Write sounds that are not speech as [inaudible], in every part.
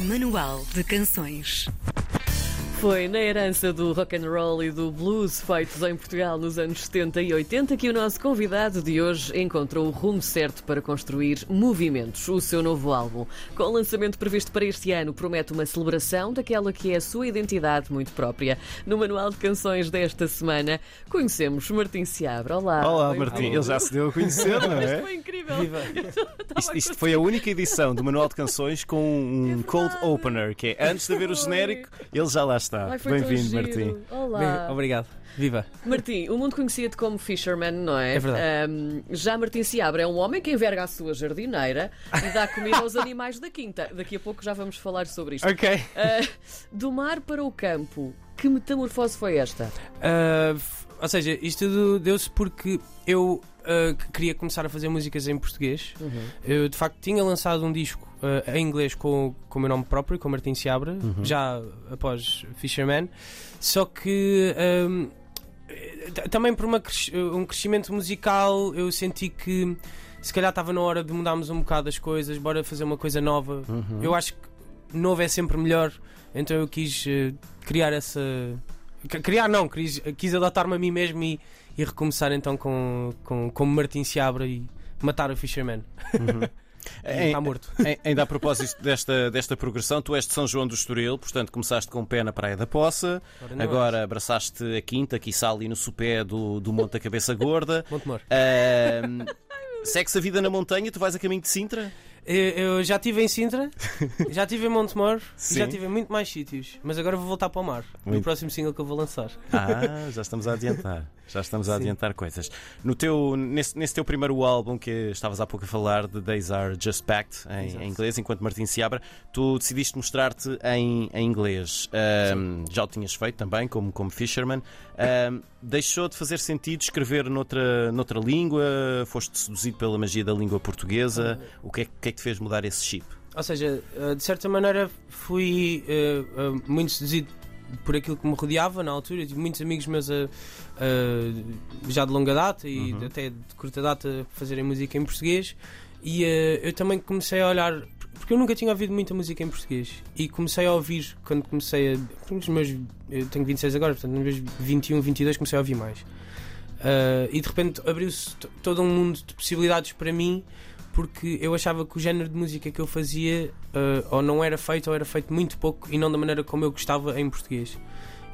Manual de Canções. Foi na herança do rock and roll e do blues feitos em Portugal nos anos 70 e 80 que o nosso convidado de hoje encontrou o rumo certo para construir Movimentos, o seu novo álbum. Com o lançamento previsto para este ano, promete uma celebração daquela que é a sua identidade muito própria. No manual de canções desta semana, conhecemos Martim Seabra. Olá. Olá. Martim. Ele já se deu a conhecer, não Isto é? foi incrível. [laughs] Isto, isto foi a única edição do Manual de Canções com um verdade. cold opener, que é antes de ver o genérico, ele já lá está. Tão Bem-vindo. Martim. Olá. Bem, Obrigado. Viva. Martim, o mundo conhecia-te como Fisherman, não é? É verdade. Ahm, já Martim Seabra é um homem que enverga a sua jardineira e dá comida aos animais da quinta. Daqui a pouco já vamos falar sobre isto. Ok. Ah, do mar para o campo, que metamorfose foi esta? Uh, ou seja, isto tudo deu-se porque eu uh, que queria começar a fazer músicas em português. Eu de facto tinha lançado um disco uh, em inglês com, com o meu nome próprio, com Martim Seabra, já após Fisherman. Só que um, t- também por uma um crescimento musical eu senti que se calhar estava na hora de mudarmos um bocado as coisas, bora fazer uma coisa nova. Uhum. Eu acho que novo é sempre melhor, então eu quis criar essa. Criar não, quis, quis adaptar-me a mim mesmo e, e recomeçar então com, com, com Martin Seabra e matar o Fisherman. [laughs] Em- Está morto. ainda a propósito desta, desta progressão, tu és de São João do Estoril, portanto começaste com o pé na Praia da Poça, Ora, não agora abraçaste a quinta, quiçá ali no sopé do, do Monte da Cabeça Gorda. é. Montemor. Ahm, [laughs] Segue-se a vida na montanha, tu vais a caminho de Sintra? Eu, já estive em Sintra, [laughs] já estive em Montemor e já estive em muito mais sítios, mas agora vou voltar para o mar no Muito. próximo single que eu vou lançar. Ah, já estamos a adiantar. [laughs] Já estamos a Sim. adiantar coisas. No teu, nesse, nesse teu primeiro álbum que estavas há pouco a falar, de Days Are Just Packed, em, em inglês, enquanto Martin Seabra, tu decidiste mostrar-te em, em inglês. Ahm, já o tinhas feito também, como, como Fisherman. Ahm, deixou de fazer sentido escrever noutra, noutra língua? Foste seduzido pela magia da língua portuguesa? O que é, que é que te fez mudar esse chip? Ou seja, eh, de certa maneira fui eh, muito seduzido por aquilo que me rodeava na altura. Eu tive muitos amigos meus já de longa data e Uhum. até de curta data a fazerem música em português. E eu também comecei a olhar, porque eu nunca tinha ouvido muita música em português. E comecei a ouvir quando comecei a. Nos meus, eu tenho 26 agora, portanto, nos meus 21, 22 comecei a ouvir mais. Uh, e de repente abriu-se todo um mundo de possibilidades para mim porque eu achava que o género de música que eu fazia uh, ou não era feito ou era feito muito pouco e não da maneira como eu gostava em português.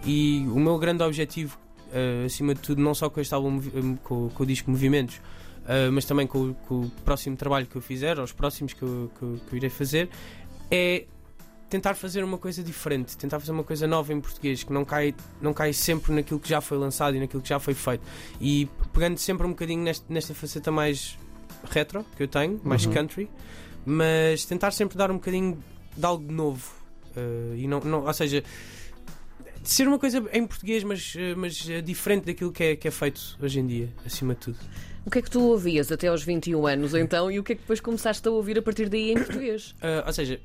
E o meu grande objetivo, uh, acima de tudo, não só com este álbum, um, com, com o disco Movimentos, uh, mas também com, o- com o próximo trabalho que eu fizer, ou os próximos que eu, que que eu irei fazer, é tentar fazer uma coisa diferente, tentar fazer uma coisa nova em português, que não cai, não cai sempre naquilo que já foi lançado e naquilo que já foi feito. E pegando sempre um bocadinho neste, nesta faceta mais retro que eu tenho, mais Uhum. country, mas tentar sempre dar um bocadinho de algo novo. Uh, e não, não, ou seja, ser uma coisa em português, mas, uh, mas uh, diferente daquilo que é, que é feito hoje em dia, acima de tudo. O que é que tu ouvias até aos 21 anos então e o que é que depois começaste a ouvir a partir daí em português? Uh, [coughs] ou seja,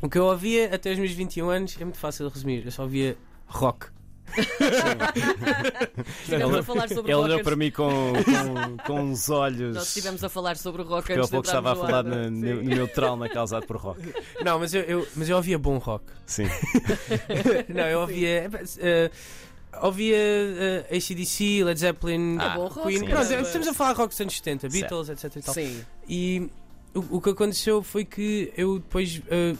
o que eu ouvia até os meus 21 anos é muito fácil de resumir. Eu só ouvia rock. Estivemos a falar sobre Ele rock olhou para mim com, com, com uns olhos. Nós estivemos a falar sobre rock Porque eu há antes de pouco estava a entrarmos falar no ar, no, não é? no- Sim. no meu trauma causado por rock. Não, mas eu, eu- mas eu ouvia bom rock. Sim. [laughs] Não, eu ouvia. eh, ouvia eh, ACDC, Led Zeppelin, Ah, bom rock, Queen. sim. Pronto, Sim. estamos a falar rock dos anos 70, Certo. Beatles, etc. E, tal. Sim. e o, o que aconteceu foi que eu depois. eh,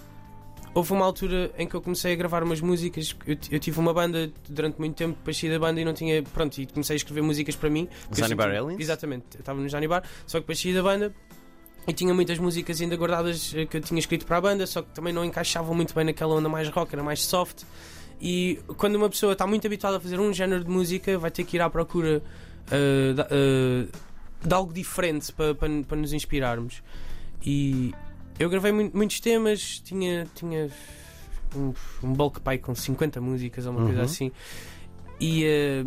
houve uma altura em que eu comecei a gravar umas músicas. Eu, eu tive uma banda durante muito tempo, depois saí da banda e não tinha. Pronto, e comecei a escrever músicas para mim. Johnny Bar Aliens? Exatamente, eu estava no Johnny Bar, só que depois saí da banda. E tinha muitas músicas ainda guardadas eh, que eu tinha escrito para a banda, só que também não encaixavam muito bem naquela onda mais rock, era mais soft. E quando uma pessoa está muito habituada a fazer um género de música, vai ter que ir à procura eh, da- eh, de algo diferente para, para, para nos inspirarmos. E eu gravei mu- muitos temas, tinha, tinha um, um bulk pie com 50 músicas ou uma coisa Uhum. assim. E eh,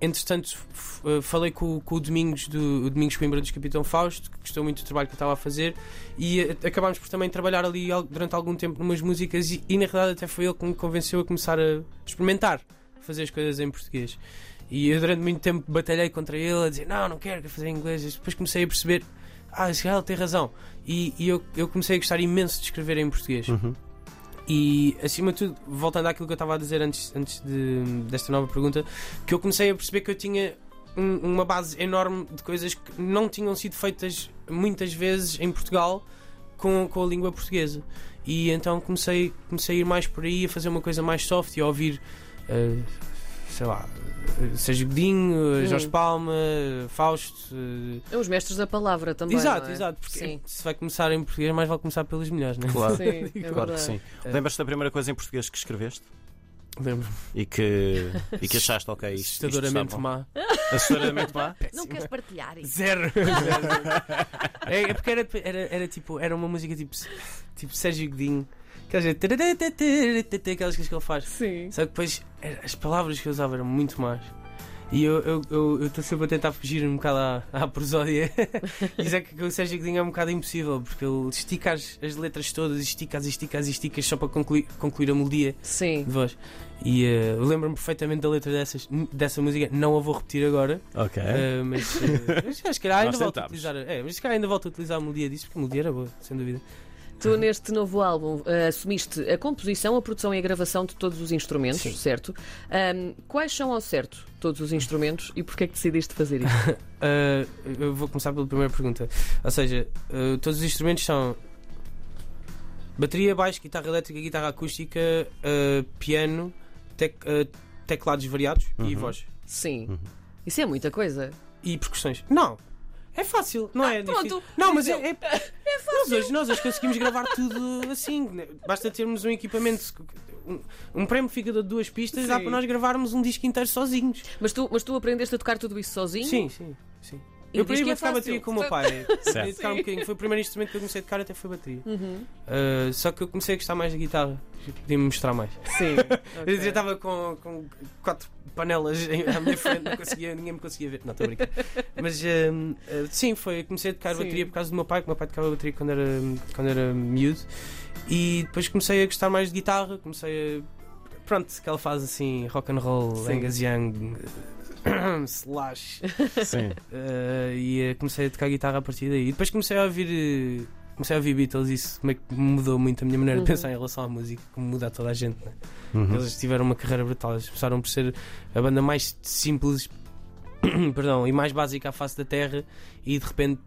entretanto f- falei com, com o Domingos do o Domingos Coimbra dos Capitão Fausto, que gostou muito do trabalho que eu estava a fazer, e eh, acabámos por também trabalhar ali al- durante algum tempo numas músicas e, e na realidade até foi ele que me convenceu a começar a experimentar fazer as coisas em português. E eu durante muito tempo batalhei contra ele a dizer não, não quero, quero fazer em inglês. E depois comecei a perceber, ah, cara tem razão. E, e eu, eu comecei a gostar imenso de escrever em português. Uhum. E acima de tudo, voltando àquilo que eu estava a dizer antes, antes de, desta nova pergunta, que eu comecei a perceber que eu tinha um- uma base enorme de coisas que não tinham sido feitas muitas vezes em Portugal com, com a língua portuguesa. E então comecei, comecei a ir mais por aí, a fazer uma coisa mais soft e a ouvir, eh, sei lá, Sérgio Godinho, eh, Jorge. Palma, Fausto. eh, Os mestres da palavra também. exato, não é? exato. Porque Sim. se vai começar em português, mais vale começar pelos melhores, não é? Claro. Sim, é [laughs] Claro que sim. É. Lembras-te da primeira coisa em português que escreveste? Lembro. E que, e que achaste, ok, isto, Assustadoramente má. Assustadoramente má? [laughs] Não queres partilhar isso? Zero. Zero. [laughs] é, é porque era, era, era tipo, era uma música tipo, tipo Sérgio Godinho. Aquelas, aquelas coisas que ele faz. Sim. Só que depois era- as palavras que eu usava eram muito más. E eu estou eu, eu, estou sempre a tentar fugir um bocado à, à prosódia. [laughs] isso é que o Sérgio Godinho é um bocado impossível, porque ele estica as, as letras todas, esticas, esticas, esticas só para concluir, concluir a melodia Sim. de voz. E eh, eu lembro-me perfeitamente da letra dessas, dessa música, não a vou repetir agora. Ok. Uh, mas, uh, [laughs] mas acho que ainda volto a utilizar. É, mas se calhar ainda volto a utilizar a melodia disso, porque a melodia era boa, sem dúvida. Tu, neste novo álbum, eh, assumiste a composição, a produção e a gravação de todos os instrumentos, Sim. certo? Ahm, quais são ao certo todos os instrumentos e porquê é que decidiste fazer isso? Uh, [laughs] eu vou começar pela primeira pergunta. Ou seja, uh, todos os instrumentos são bateria, baixo, guitarra elétrica, guitarra acústica, uh, piano, tec- uh, teclados variados e Uhum. voz. Sim. Uhum. Isso é muita coisa. E percussões. Não! É fácil, não é pronto. Não, mas é, é, [laughs] Nós hoje, nós hoje conseguimos gravar tudo assim. né? Basta termos um equipamento, um, um pré-amplificador de duas pistas, dá Sim. para nós gravarmos um disco inteiro sozinhos. Mas tu, mas tu aprendeste a tocar tudo isso sozinho? Sim, sim, sim. Eu diz aprendi que a é tocar fácil. bateria com o meu pai. [laughs] Certo. A tocar um bocadinho. Foi o primeiro instrumento que eu comecei a tocar, até foi bateria. Uhum. Uh, só que eu comecei a gostar mais da guitarra. Podia-me mostrar mais. Sim. [laughs] Eu já estava com, com quatro panelas à minha frente, não conseguia, ninguém me conseguia ver. Não, estou a brincar. Mas um, uh, sim, foi. Comecei a tocar Sim. bateria por causa do meu pai, que o meu pai tocava bateria quando era, quando era miúdo. E depois comecei a gostar mais de guitarra. Comecei a. Pronto, aquela fase assim, rock and roll. Angus Young, [coughs] slash. Sim. Uh, e uh, comecei a tocar guitarra a partir daí. E depois comecei a ouvir. uh, comecei a ouvir Beatles e isso meio que mudou muito a minha maneira Uhum. de pensar em relação à música, como muda a toda a gente. né? Uhum. Eles tiveram uma carreira brutal. Eles começaram por ser a banda mais simples [coughs] perdão, e mais básica à face da Terra e de repente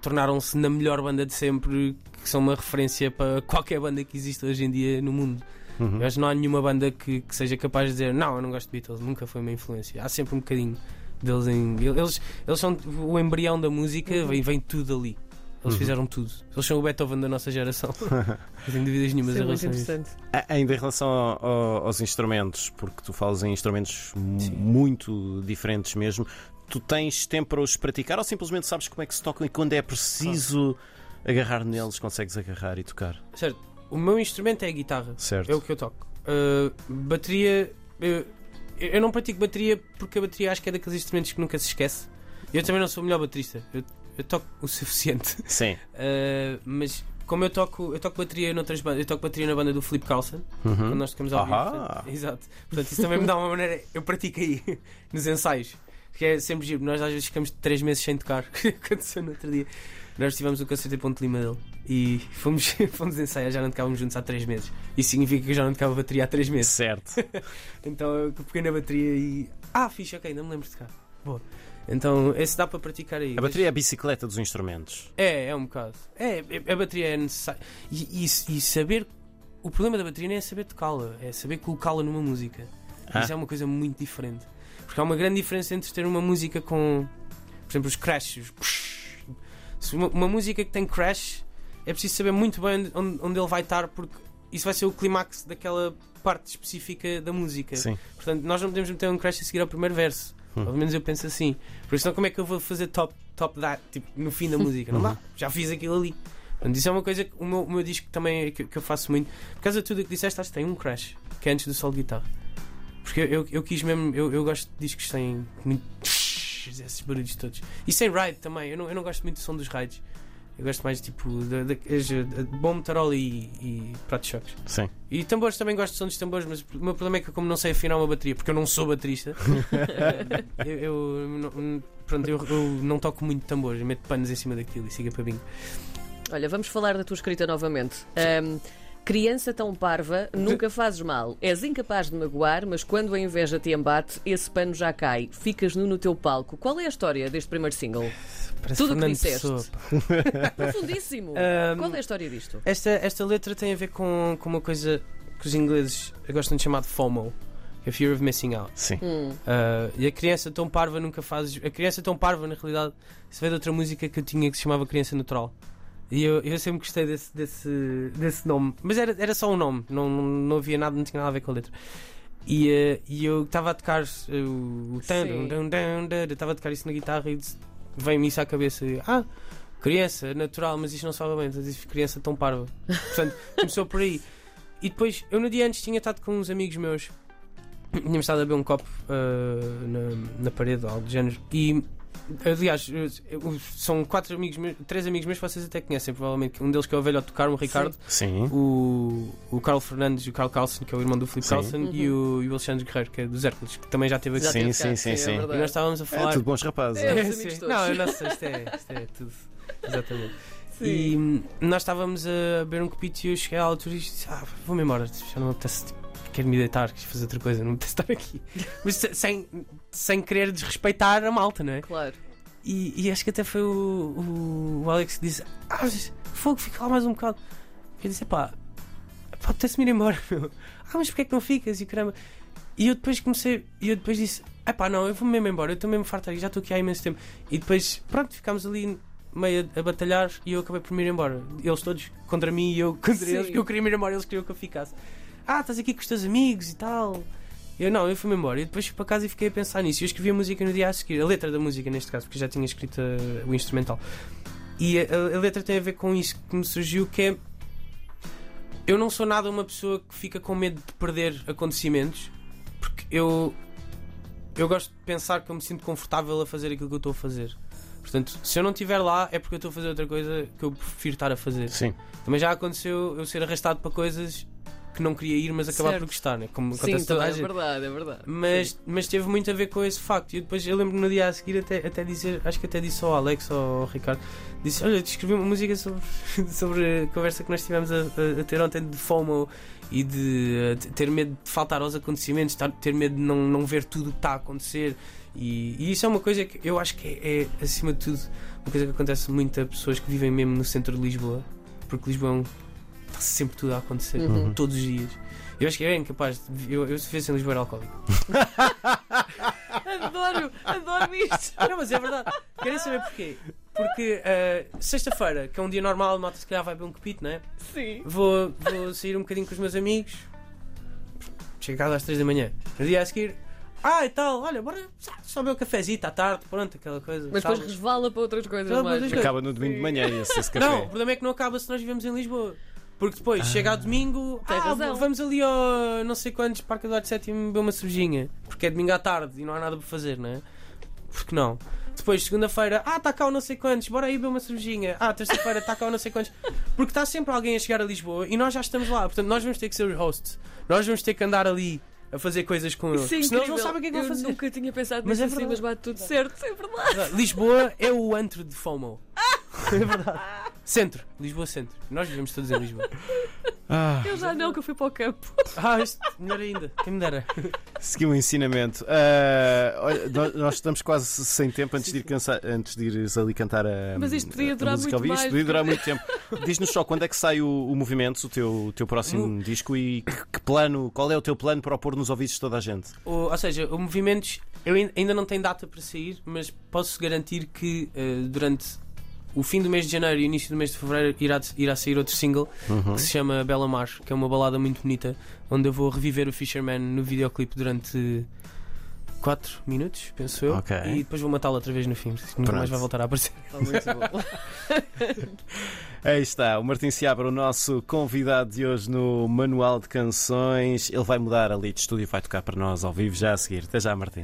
tornaram-se na melhor banda de sempre, que são uma referência para qualquer banda que existe hoje em dia no mundo. Uhum. Eu acho que não há nenhuma banda que, que seja capaz de dizer não, eu não gosto de Beatles, nunca foi uma influência. Há sempre um bocadinho deles em. Eles, eles são o embrião da música, Uhum. vem, vem tudo ali. Eles Uhum. fizeram tudo. Eles são o Beethoven da nossa geração. [laughs] Não tenho dúvidas nenhumas em é muito relação a isso. interessante. A- Ainda em relação ao- ao- aos instrumentos, porque tu falas em instrumentos mu- muito diferentes mesmo, tu tens tempo para os praticar ou simplesmente sabes como é que se tocam e quando é preciso agarrar neles, consegues agarrar e tocar? Certo. O meu instrumento é a guitarra. Certo. É o que eu toco. Uh, bateria. uh, eu não pratico bateria porque a bateria acho que é daqueles instrumentos que nunca se esquece. Eu também não sou o melhor baterista. Eu, eu toco o suficiente. Sim. Uh, [laughs] mas como eu toco, eu toco bateria noutras bandas, eu toco bateria na banda do Flip Carlson, quando Uhum. nós tocamos ao vivo. Portanto, exato. Portanto, isso também me dá uma maneira. Eu pratico aí, [laughs] nos ensaios. Que é sempre giro. Nós às vezes ficamos 3 meses sem tocar. [laughs] Aconteceu no outro dia. Nós tivemos o concerto em Ponte Lima dele e [laughs] fomos, fomos ensaiar, já não tocávamos juntos há 3 meses. Isso significa que eu já não tocava bateria há 3 meses. Certo. [laughs] Então eu peguei na bateria e. Ah, fixe, ok, não me lembro de tocar. Boa. Então esse dá para praticar aí. A bateria é a bicicleta dos instrumentos. É, é um bocado. É, é- a bateria é necessária. E, e- e saber. O problema da bateria não é saber tocá-la, é saber colocá-la numa música. Ah. Isso é uma coisa muito diferente. Porque há uma grande diferença entre ter uma música com. Por exemplo, os crashes. Se uma, uma música que tem crash, é preciso saber muito bem onde, onde ele vai estar, porque isso vai ser o clímax daquela parte específica da música. Sim. Portanto, nós não podemos meter um crash a seguir ao primeiro verso. Hum. Pelo menos eu penso assim. Por isso, não, como é que eu vou fazer top, top that tipo, no fim da música? Não dá. Já fiz aquilo ali. Portanto, isso é uma coisa que o meu, o meu disco também é que, que eu faço muito. Por causa de tudo o que disseste, acho que tem um crash, que é antes do solo de guitarra. Porque eu, eu, eu quis mesmo. Eu, eu gosto de discos têm muito. [laughs] esses barulhos todos. E sem ride também. Eu não, eu não gosto muito do som dos rides. Eu gosto mais tipo de, de, de, de bom metarol e, e pratos choques. Sim. E tambores também gosto de som dos tambores, mas o meu problema é que como não sei afinar uma bateria, porque eu não sou baterista, [laughs] eu, eu não- pronto, eu, eu não toco muito tambores, eu meto panos em cima daquilo e siga para bingo. Olha, vamos falar da tua escrita novamente. Ahm, Criança tão parva, nunca fazes mal. És incapaz de magoar, mas quando a inveja te embate, esse pano já cai. Ficas nu no teu palco. Qual é a história deste primeiro single? Parece Tudo o que disseste. [laughs] Profundíssimo. Ahm, Qual é a história disto? Esta, esta letra tem a ver com, com uma coisa que os ingleses gostam de chamar de FOMO, que é Fear of Missing Out. Sim. Hum. Ah, e a criança tão parva nunca faz. A criança tão parva, na realidade, isso veio de outra música que eu tinha que se chamava Criança Natural. E eu, eu sempre gostei desse, desse, desse nome. Mas era, era só um nome, não, não, havia nada, não tinha nada a ver com a letra. E, eh, e eu estava a tocar eh, o. estava a tocar isso na guitarra e veio-me isso à cabeça. Ah, criança, natural, mas isto não soa bem. Então criança tão parva. Portanto, [laughs] começou por aí. E depois, eu no dia antes tinha estado com uns amigos meus. Tínhamos estado a beber um copo ah, na, na parede, algo do género. E, aliás, eu- eu- são quatro amigos meus, três amigos meus que vocês até conhecem, provavelmente. Um deles que é o velho a tocar, o Ricardo. Sim. O, o Carl Fernandes e o Carl Carlson, que é o irmão do Filipe Sim. Carlson, e, o, e o Alexandre Guerreiro, que é dos Hércules, que também já esteve aqui. Sim, teve sim, cá, sim, é sim. E nós estávamos a É falar. tudo bons rapazes. É, é? É, sim. todos. Não, nossa, isto é, isto é tudo. Exatamente. Sim. E hum, nós estávamos a beber um copito e eu cheguei à altura e disse: Ah, vou-me embora, já não me apetece, tipo, quero-me deitar, quero fazer outra coisa, não me [laughs] estar aqui. Mas se- sem, sem querer desrespeitar a malta, não é? Claro. E, e acho que até foi o, o, o Alex que disse: Ah, fogo, fica lá mais um bocado. Eu disse: Pá, pá apetece-me ir embora, [laughs] meu. Ah, mas porquê é que não ficas? E caramba. E eu depois comecei, e eu depois disse: É pá, não, eu vou mesmo embora, eu estou mesmo farto, já estou aqui há imenso tempo. E depois, pronto, ficámos ali meio a, a batalhar e eu acabei por me ir embora. Eles todos contra mim e eu contra Sim. eles, porque eu queria me ir embora, eles queriam que eu ficasse. Ah, estás aqui com os teus amigos e tal. Eu não, eu fui-me embora e depois fui para casa e fiquei a pensar nisso. Eu escrevi a música no dia a seguir, a letra da música neste caso, porque já tinha escrito uh, o instrumental. E a, a- a letra tem a ver com isso que me surgiu, que é eu não sou nada uma pessoa que fica com medo de perder acontecimentos, porque eu eu gosto de pensar que eu me sinto confortável a fazer aquilo que eu estou a fazer. Portanto, se eu não estiver lá é porque eu estou a fazer outra coisa que eu prefiro estar a fazer. Sim. Também já aconteceu eu ser arrastado para coisas que não queria ir, mas acabar Certo. por gostar, né? como Sim, acontece toda a é gente. verdade, é verdade. Mas, mas teve muito a ver com esse facto. E eu depois eu lembro no dia a seguir até, até dizer, acho que até disse ao Alex ou ao Ricardo, disse, olha, te escrevi uma música sobre, [laughs] sobre a conversa que nós tivemos a, a- a ter ontem de FOMO e de de ter medo de faltar aos acontecimentos, ter medo de não, não ver tudo o que está a acontecer. E, e isso é uma coisa que eu acho que é, é, acima de tudo, uma coisa que acontece muito a pessoas que vivem mesmo no centro de Lisboa, porque Lisboa é um, está sempre tudo a acontecer, Uhum. todos os dias. Eu acho que é incapaz, de, eu, eu se vivesse em Lisboa era alcoólico. [laughs] Adoro, adoro isto. Não, mas é verdade. Querem saber porquê? Porque eh, sexta-feira, que é um dia normal, malta se calhar vai beber um copito, não é? Sim. Vou, vou sair um bocadinho com os meus amigos. Chego a casa às 3 da manhã. No dia a seguir, ah e tal, olha, bora só beber um cafezito à tarde, pronto, aquela coisa. Mas depois resvala para outras coisas mais. Acaba no domingo de manhã esse, esse café. Não, o problema é que não acaba se nós vivemos em Lisboa. Porque depois chega a domingo, ah, vamos ali ao não sei quantos Parque Eduardo VII beber uma cervejinha. Porque é domingo à tarde e não há nada para fazer, não é? Porque não? Depois, segunda-feira, ah, está cá o não sei quantos, bora aí beber uma cervejinha. Ah, terça-feira, está cá o não sei quantos. Porque está sempre alguém a chegar a Lisboa e nós já estamos lá. Portanto, nós vamos ter que ser os hosts. Nós vamos ter que andar ali a fazer coisas com eles. É senão eles não sabem o que é que vão Eu fazer. nunca tinha pensado Mas nisso é assim, mas bate tudo certo. É verdade. Lisboa é o antro de FOMO. [laughs] É verdade. Centro, Lisboa Centro. Nós vivemos todos em Lisboa. [laughs] Ah, Eu já não, que eu fui para o campo. Ah, isto, melhor ainda. Quem me dera. seguiu o ensinamento. Ah, olha, nós, nós estamos quase sem tempo antes de, ir cansa- antes de ires ali cantar a. Mas isto podia durar música muito. Isto mais. podia durar muito tempo. Diz-nos só quando é que sai o, o Movimentos, o teu, o teu próximo disco e que, que plano, qual é o teu plano para o pôr nos ouvidos de toda a gente? O- ou seja, o Movimentos eu ain- ainda não tem data para sair, mas posso garantir que eh, durante o fim do mês de janeiro e início do mês de fevereiro irá, irá sair outro single Uhum. que se chama Bela Mar, que é uma balada muito bonita, onde eu vou reviver o Fisherman no videoclipe durante 4 minutos, penso eu, Ok. e depois vou matá-lo outra vez no fim, porque nunca Pronto. mais vai voltar a aparecer. Muito bom. [laughs] Aí está, o Martim Seabra, o nosso convidado de hoje no Manual de Canções. Ele vai mudar ali de estúdio e vai tocar para nós ao vivo já a seguir. Até já, Martim.